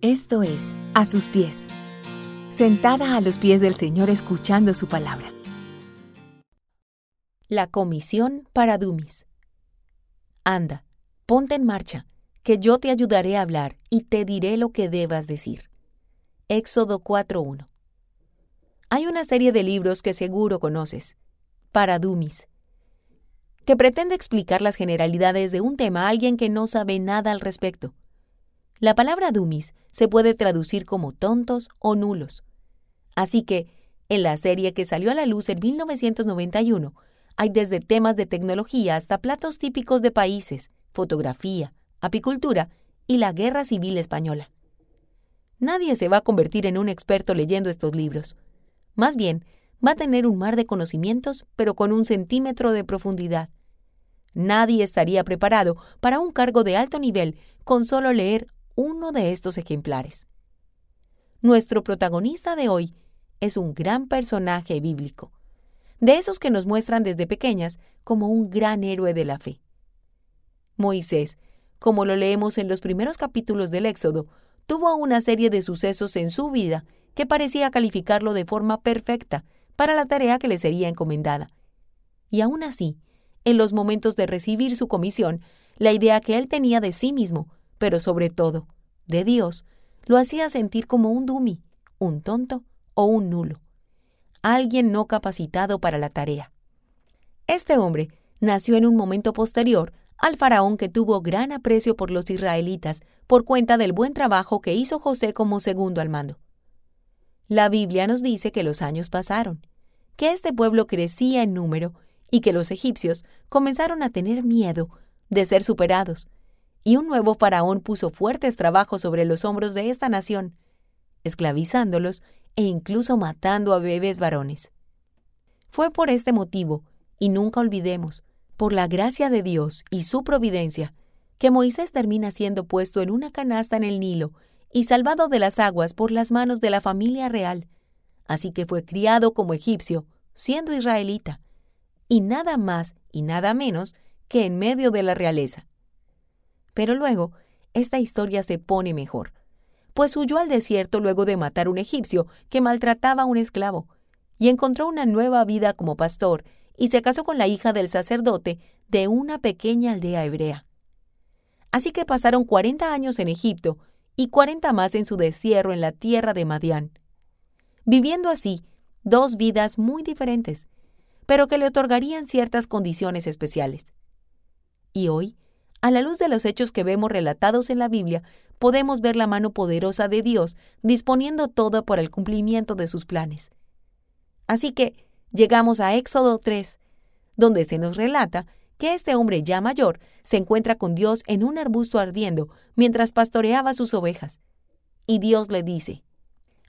Esto es A sus pies, sentada a los pies del Señor escuchando su palabra. La comisión para Dumis. Anda, ponte en marcha, que yo te ayudaré a hablar y te diré lo que debas decir. Éxodo 4.1. Hay una serie de libros que seguro conoces, para Dumis, que pretende explicar las generalidades de un tema a alguien que no sabe nada al respecto. La palabra Dumis se puede traducir como tontos o nulos. Así que, en la serie que salió a la luz en 1991, hay desde temas de tecnología hasta platos típicos de países, fotografía, apicultura y la Guerra Civil Española. Nadie se va a convertir en un experto leyendo estos libros. Más bien, va a tener un mar de conocimientos, pero con un centímetro de profundidad. Nadie estaría preparado para un cargo de alto nivel con solo leer uno de estos ejemplares. Nuestro protagonista de hoy es un gran personaje bíblico de esos que nos muestran desde pequeñas como un gran héroe de la fe. Moisés, como lo leemos en los primeros capítulos del Éxodo, tuvo una serie de sucesos en su vida que parecía calificarlo de forma perfecta para la tarea que le sería encomendada. Y aún así, en los momentos de recibir su comisión, la idea que él tenía de sí mismo, pero sobre todo de Dios, lo hacía sentir como un dumi, un tonto o un nulo alguien no capacitado para la tarea. Este hombre nació en un momento posterior al faraón que tuvo gran aprecio por los israelitas por cuenta del buen trabajo que hizo José como segundo al mando. La Biblia nos dice que los años pasaron, que este pueblo crecía en número y que los egipcios comenzaron a tener miedo de ser superados, y un nuevo faraón puso fuertes trabajos sobre los hombros de esta nación, esclavizándolos e incluso matando a bebés varones. Fue por este motivo, y nunca olvidemos, por la gracia de Dios y su providencia, que Moisés termina siendo puesto en una canasta en el Nilo y salvado de las aguas por las manos de la familia real. Así que fue criado como egipcio, siendo israelita, y nada más y nada menos que en medio de la realeza. Pero luego, esta historia se pone mejor, pues huyó al desierto luego de matar a un egipcio que maltrataba a un esclavo, y encontró una nueva vida como pastor, y se casó con la hija del sacerdote de una pequeña aldea hebrea. Así que pasaron cuarenta años en Egipto y cuarenta más en su destierro en la tierra de Madián, viviendo así dos vidas muy diferentes, pero que le otorgarían ciertas condiciones especiales. Y hoy, a la luz de los hechos que vemos relatados en la Biblia, podemos ver la mano poderosa de Dios disponiendo todo para el cumplimiento de sus planes. Así que llegamos a Éxodo 3, donde se nos relata que este hombre ya mayor se encuentra con Dios en un arbusto ardiendo mientras pastoreaba sus ovejas. Y Dios le dice,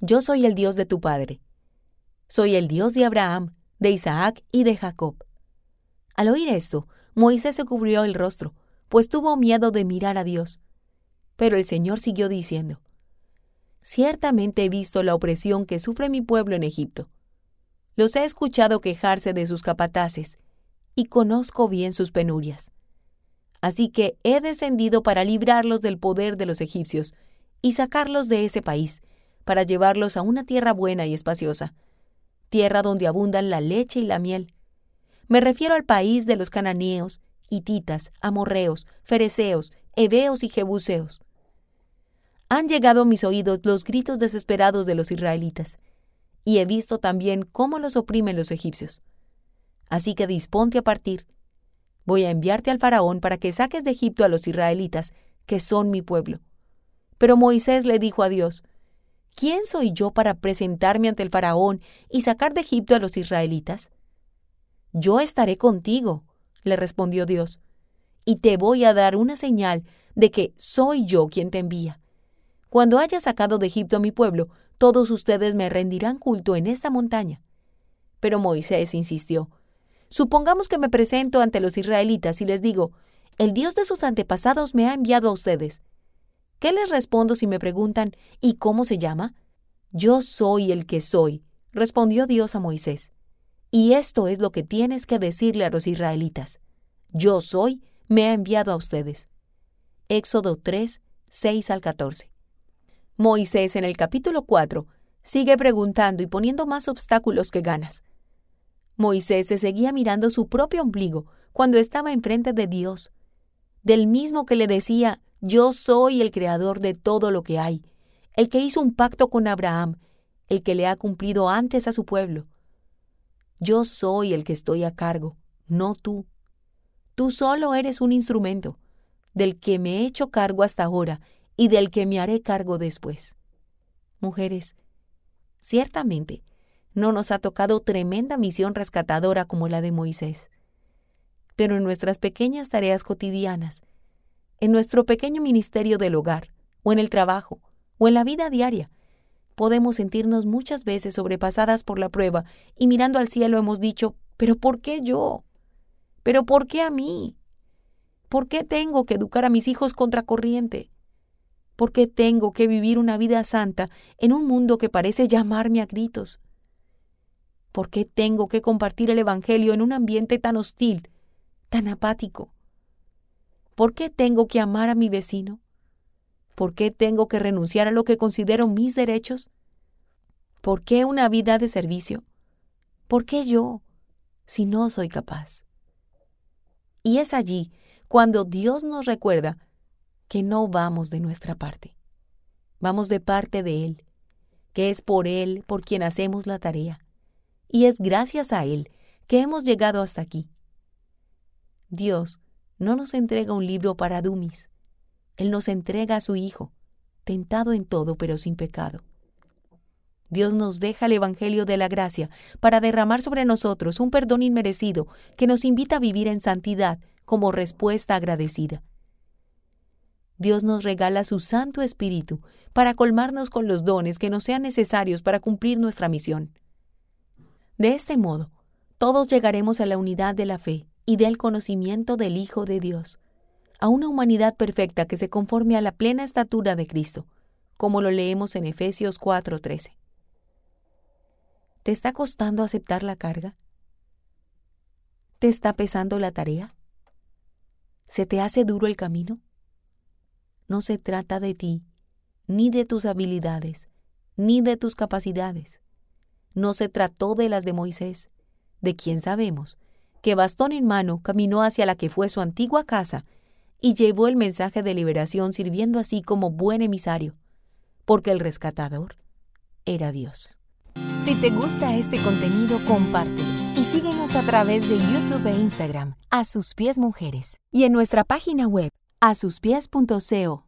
Yo soy el Dios de tu padre. Soy el Dios de Abraham, de Isaac y de Jacob. Al oír esto, Moisés se cubrió el rostro, pues tuvo miedo de mirar a Dios. Pero el Señor siguió diciendo, Ciertamente he visto la opresión que sufre mi pueblo en Egipto. Los he escuchado quejarse de sus capataces, y conozco bien sus penurias. Así que he descendido para librarlos del poder de los egipcios, y sacarlos de ese país, para llevarlos a una tierra buena y espaciosa, tierra donde abundan la leche y la miel. Me refiero al país de los cananeos, hititas, amorreos, fereceos, heveos y jebuseos han llegado a mis oídos los gritos desesperados de los israelitas, y he visto también cómo los oprimen los egipcios. Así que disponte a partir. Voy a enviarte al faraón para que saques de Egipto a los israelitas, que son mi pueblo. Pero Moisés le dijo a Dios, ¿quién soy yo para presentarme ante el faraón y sacar de Egipto a los israelitas? Yo estaré contigo, le respondió Dios, y te voy a dar una señal de que soy yo quien te envía. Cuando haya sacado de Egipto a mi pueblo, todos ustedes me rendirán culto en esta montaña. Pero Moisés insistió. Supongamos que me presento ante los israelitas y les digo, el Dios de sus antepasados me ha enviado a ustedes. ¿Qué les respondo si me preguntan, ¿y cómo se llama? Yo soy el que soy, respondió Dios a Moisés. Y esto es lo que tienes que decirle a los israelitas. Yo soy, me ha enviado a ustedes. Éxodo 3, 6 al 14. Moisés en el capítulo 4 sigue preguntando y poniendo más obstáculos que ganas. Moisés se seguía mirando su propio ombligo cuando estaba enfrente de Dios, del mismo que le decía, yo soy el creador de todo lo que hay, el que hizo un pacto con Abraham, el que le ha cumplido antes a su pueblo. Yo soy el que estoy a cargo, no tú. Tú solo eres un instrumento, del que me he hecho cargo hasta ahora y del que me haré cargo después. Mujeres, ciertamente, no nos ha tocado tremenda misión rescatadora como la de Moisés. Pero en nuestras pequeñas tareas cotidianas, en nuestro pequeño ministerio del hogar, o en el trabajo, o en la vida diaria, podemos sentirnos muchas veces sobrepasadas por la prueba y mirando al cielo hemos dicho, ¿pero por qué yo? ¿Pero por qué a mí? ¿Por qué tengo que educar a mis hijos contracorriente? ¿Por qué tengo que vivir una vida santa en un mundo que parece llamarme a gritos? ¿Por qué tengo que compartir el Evangelio en un ambiente tan hostil, tan apático? ¿Por qué tengo que amar a mi vecino? ¿Por qué tengo que renunciar a lo que considero mis derechos? ¿Por qué una vida de servicio? ¿Por qué yo, si no soy capaz? Y es allí cuando Dios nos recuerda que no vamos de nuestra parte, vamos de parte de Él, que es por Él por quien hacemos la tarea, y es gracias a Él que hemos llegado hasta aquí. Dios no nos entrega un libro para dumis, él nos entrega a su Hijo, tentado en todo pero sin pecado. Dios nos deja el Evangelio de la gracia para derramar sobre nosotros un perdón inmerecido que nos invita a vivir en santidad como respuesta agradecida. Dios nos regala su Santo Espíritu para colmarnos con los dones que nos sean necesarios para cumplir nuestra misión. De este modo, todos llegaremos a la unidad de la fe y del conocimiento del Hijo de Dios, a una humanidad perfecta que se conforme a la plena estatura de Cristo, como lo leemos en Efesios 4:13. ¿Te está costando aceptar la carga? ¿Te está pesando la tarea? ¿Se te hace duro el camino? No se trata de ti, ni de tus habilidades, ni de tus capacidades. No se trató de las de Moisés, de quien sabemos que bastón en mano caminó hacia la que fue su antigua casa y llevó el mensaje de liberación sirviendo así como buen emisario, porque el rescatador era Dios. Si te gusta este contenido, compártelo y síguenos a través de YouTube e Instagram, a sus pies mujeres, y en nuestra página web, a asuspies.co.